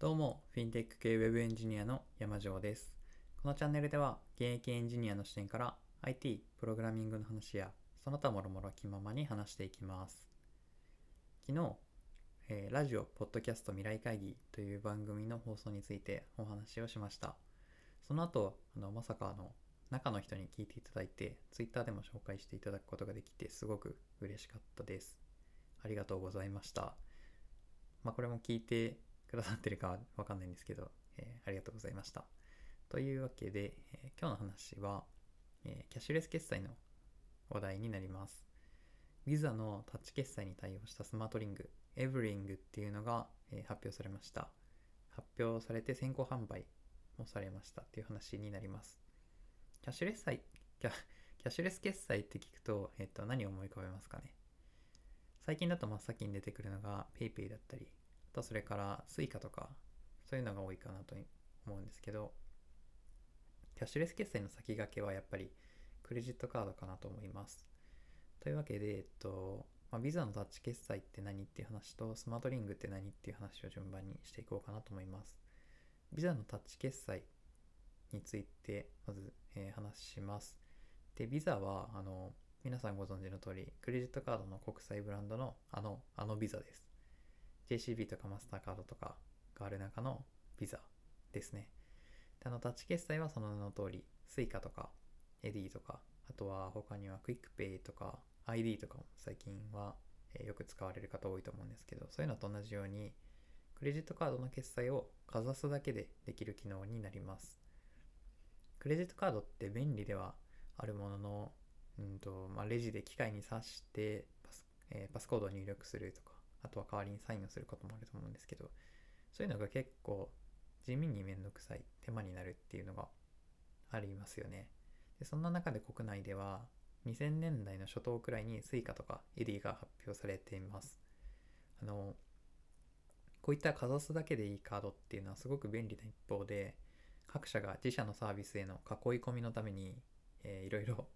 どうも、フィンテック系ウェブエンジニアの山城です。このチャンネルでは、現役エンジニアの視点から IT、プログラミングの話や、その他もろもろ気ままに話していきます。昨日、えーラジオ、ポッドキャスト未来会議という番組の放送についてお話をしました。その後、あのまさかあの中の人に聞いていただいて、Twitter でも紹介していただくことができて、すごく嬉しかったです。ありがとうございました。まあ、これも聞いてくださってるかわかんないんですけど、えーありがとうございました。というわけで、えー今日の話は、えーキャッシュレス決済の話題になります。Visa のタッチ決済に対応したスマートリング、エブリングっていうのが、え発表されました。発表されて先行販売もされましたっていう話になります。キャッシュレス債キャキャッシュレス決済って聞くと、えっと、何を思い浮かべますかね最近だと真っ先に出てくるのが PayPay だったり、とそれから Suica とか、そういうのが多いかなと思うんですけど、キャッシュレス決済の先駆けはやっぱりクレジットカードかなと思います。というわけで、えっと、まあ、Visa のタッチ決済って何っていう話と、スマートリングって何っていう話を順番にしていこうかなと思います。Visa のタッチ決済について、まず、えー話します。で、Visa は、あの、皆さんご存知の通り、クレジットカードの国際ブランドのあの、あの Visa です。JCB とかマスターカードとかがある中の Visa ですね。であの、タッチ決済はその名の通り、Suica とか、エとか、あとは他には QuickPay とか ID とかも最近は、えよく使われる方多いと思うんですけど、そういうのと同じように、クレジットカードの決済をかざすだけでできる機能になります。クレジットカードって便利ではあるものの、うんとまあ、レジで機械に挿してパス,、えーパスコードを入力するとか、あとは代わりにサインをすることもあると思うんですけど、そういうのが結構地味にめんどくさい、手間になるっていうのがありますよね。でそんな中で国内では2000年代の初頭くらいに Suica とか ED が発表されています。あの、こういったかざすだけでいいカードっていうのはすごく便利な一方で、各社が自社のサービスへの囲い込みのために、えーいろいろ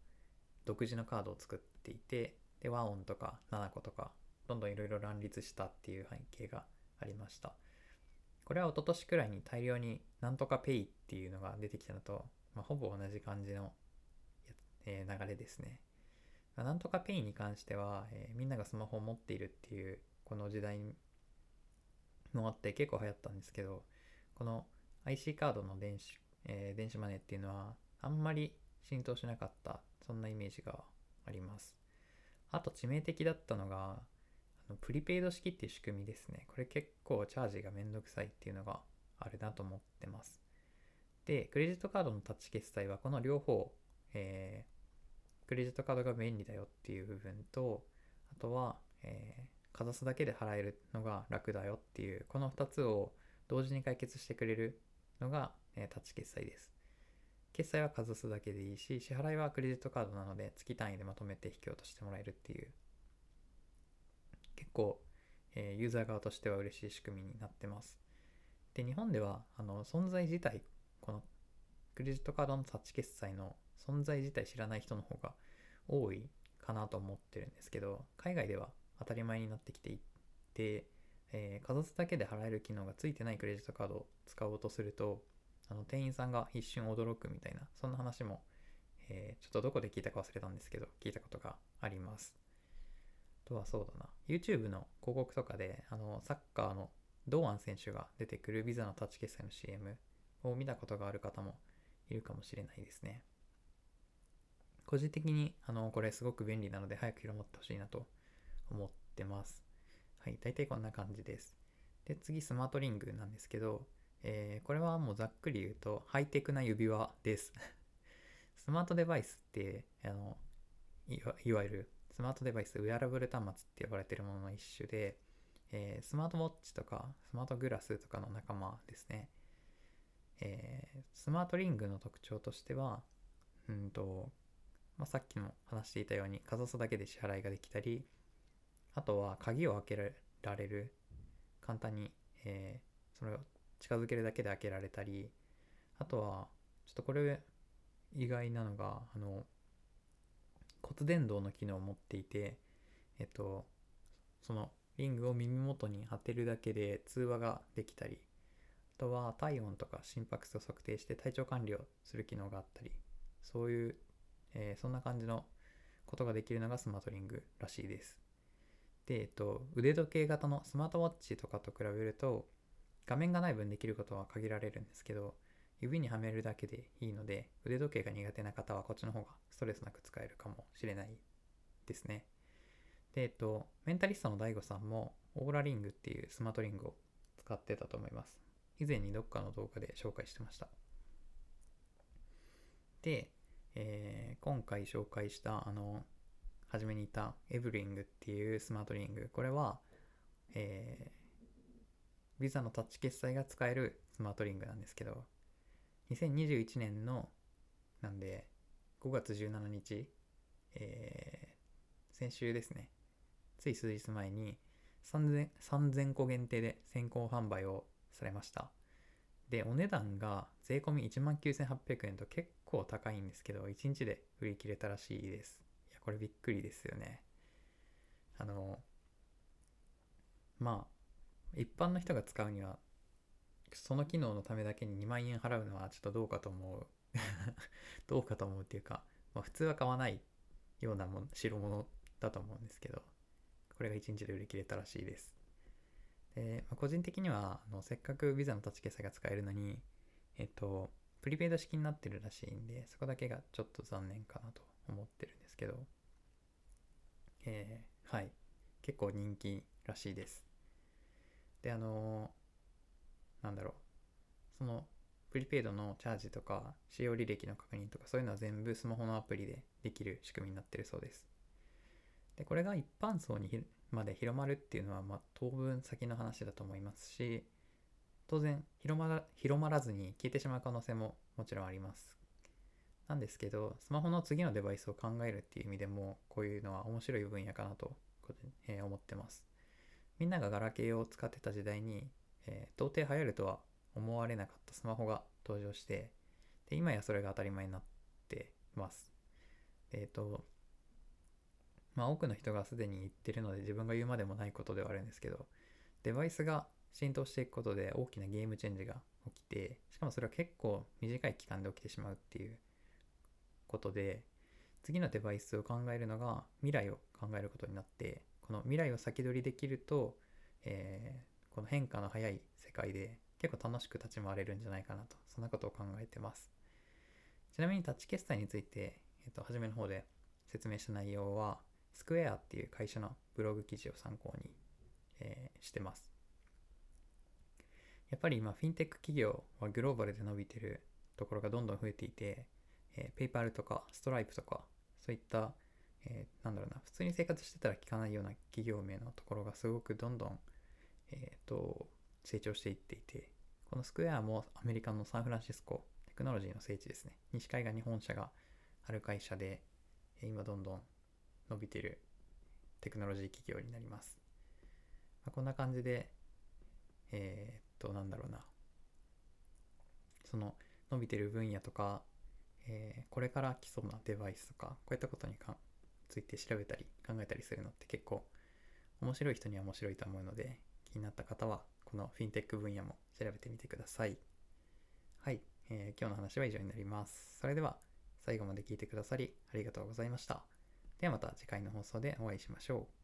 独自のカードを作っていて、で、和音とか7個とか、どんどんいろいろ乱立したっていう背景がありました。これは一昨年くらいに大量になんとかペイっていうのが出てきたのと、まあ、ほぼ同じ感じのえー流れですね。なんとかペイに関しては、えーみんながスマホを持っているっていうこの時代もあって結構流行ったんですけど、この IC カードの電子,、えー電子マネーっていうのはあんまり浸透しなかった、そんなイメージがあります。あと致命的だったのが、プリペイド式っていう仕組みですね。これ結構チャージがめんどくさいっていうのがあるなと思ってます。で、クレジットカードのタッチ決済はこの両方、えークレジットカードが便利だよっていう部分と、あとは、えーかざすだけで払えるのが楽だよっていう、この2つを同時に解決してくれるのが、えータッチ決済です。決済はかざすだけでいいし、支払いはクレジットカードなので月単位でまとめて引き落としてもらえるっていう、結構、えユーザー側としては嬉しい仕組みになってます。で、日本ではあの存在自体、このクレジットカードのタッチ決済の存在自体知らない人の方が多いかなと思ってるんですけど、海外では当たり前になってきていて、えーかざすだけで払える機能がついてないクレジットカードを使おうとすると、あの店員さんが一瞬驚くみたいな、そんな話も、えーちょっとどこで聞いたか忘れたんですけど、聞いたことがあります。とはそうだな、YouTube の広告とかで、あの、サッカーの堂安選手が出てくるビザのタッチ決済の CM を見たことがある方もいるかもしれないですね。個人的に、あの、これすごく便利なので早く広まってほしいなと思ってます。はい、大体こんな感じです。で、次、スマートリングなんですけど、えーこれはもうざっくり言うと、ハイテクな指輪です。スマートデバイスって、あの、いわゆるスマートデバイス、ウェアラブル端末って呼ばれてるものの一種で、えースマートウォッチとか、スマートグラスとかの仲間ですね。えースマートリングの特徴としては、うんと、まあ、さっきも話していたように、かざすだけで支払いができたり、あとは鍵を開けられる、簡単に、えーそれを近づけるだけで開けられたり、あとは、ちょっとこれ意外なのが、あの、骨伝導の機能を持っていて、えっと、そのリングを耳元に当てるだけで通話ができたり、あとは体温とか心拍数を測定して体調管理をする機能があったりそういう、えー、そんな感じのことができるのがスマートリングらしいです。で、えっと、腕時計型のスマートウォッチとかと比べると画面がない分できることは限られるんですけど指にはめるだけでいいので腕時計が苦手な方はこっちの方がストレスなく使えるかもしれないですね。でえっとメンタリストの DAIGO さんもオーラリングっていうスマートリングを使ってたと思います。以前にどっかの動画で紹介してました。で、えー、今回紹介したあの初めに言ったエブリングっていうスマートリング。これは、えー、ビザのタッチ決済が使えるスマートリングなんですけど2021年のなんで5月17日、えー、先週ですね。つい数日前に 3000, 3000個限定で先行販売をされました。でお値段が税込み19,800円と結構高いんですけど1日で売り切れたらしいです。いやこれびっくりですよね。あのまあ一般の人が使うにはその機能のためだけに2万円払うのはちょっとどうかと思う。どうかと思うっていうか、まあ、普通は買わないようなもの代物だと思うんですけどこれが1日で売り切れたらしいです。で、まあ、個人的にはあのせっかくビザのタッチ決済が使えるのにえっとプリペイド式になってるらしいんでそこだけがちょっと残念かなと思ってるんですけど。えー、はい。結構人気らしいです。であのなんだろう。そのプリペイドのチャージとか使用履歴の確認とかそういうのは全部スマホのアプリでできる仕組みになってるそうです。でこれが一般層にまで広まるっていうのは、ま、当分先の話だと思いますし当然広まら広まらずに消えてしまう可能性ももちろんあります。なんですけどスマホの次のデバイスを考えるっていう意味でもこういうのは面白い分野かなと、え、思ってます。みんながガラケーを使ってた時代にえー、到底流行るとは思われなかったスマホが登場してで今やそれが当たり前になってます。えっ、ー、とまあ多くの人がすでに言ってるので自分が言うまでもないことではあるんですけどデバイスが浸透していくことで大きなゲームチェンジが起きてしかもそれは結構短い期間で起きてしまうっていうことで次のデバイスを考えるのが未来を考えることになってこの未来を先取りできると、えー、この変化の早い世界で結構楽しく立ち回れるんじゃないかなと、そんなことを考えてます。ちなみにタッチ決済について、えっ、と、初めの方で説明した内容は、スクエアっていう会社のブログ記事を参考に、えー、してます。やっぱり今、フィンテック企業はグローバルで伸びてるところがどんどん増えていて、えー、ペイパルとかストライプとか、そういった、えー、なんだろうな、普通に生活してたら聞かないような企業名のところがすごくどんどんえ、ー、と、成長していっていて、このスクエアもアメリカのサンフランシスコテクノロジーの聖地ですね。西海岸に本社がある会社で、今どんどん伸びてるテクノロジー企業になります。まあ、こんな感じで、えっ、と、なんだろうな。その伸びてる分野とか、えー、これから来そうなデバイスとか、こういったことにかついて調べたり考えたりするのって結構面白い人には面白いと思うので、気になった方は、このフィンテック分野も調べてみてください。はい、えー、今日の話は以上になります。それでは、最後まで聞いてくださりありがとうございました。ではまた次回の放送でお会いしましょう。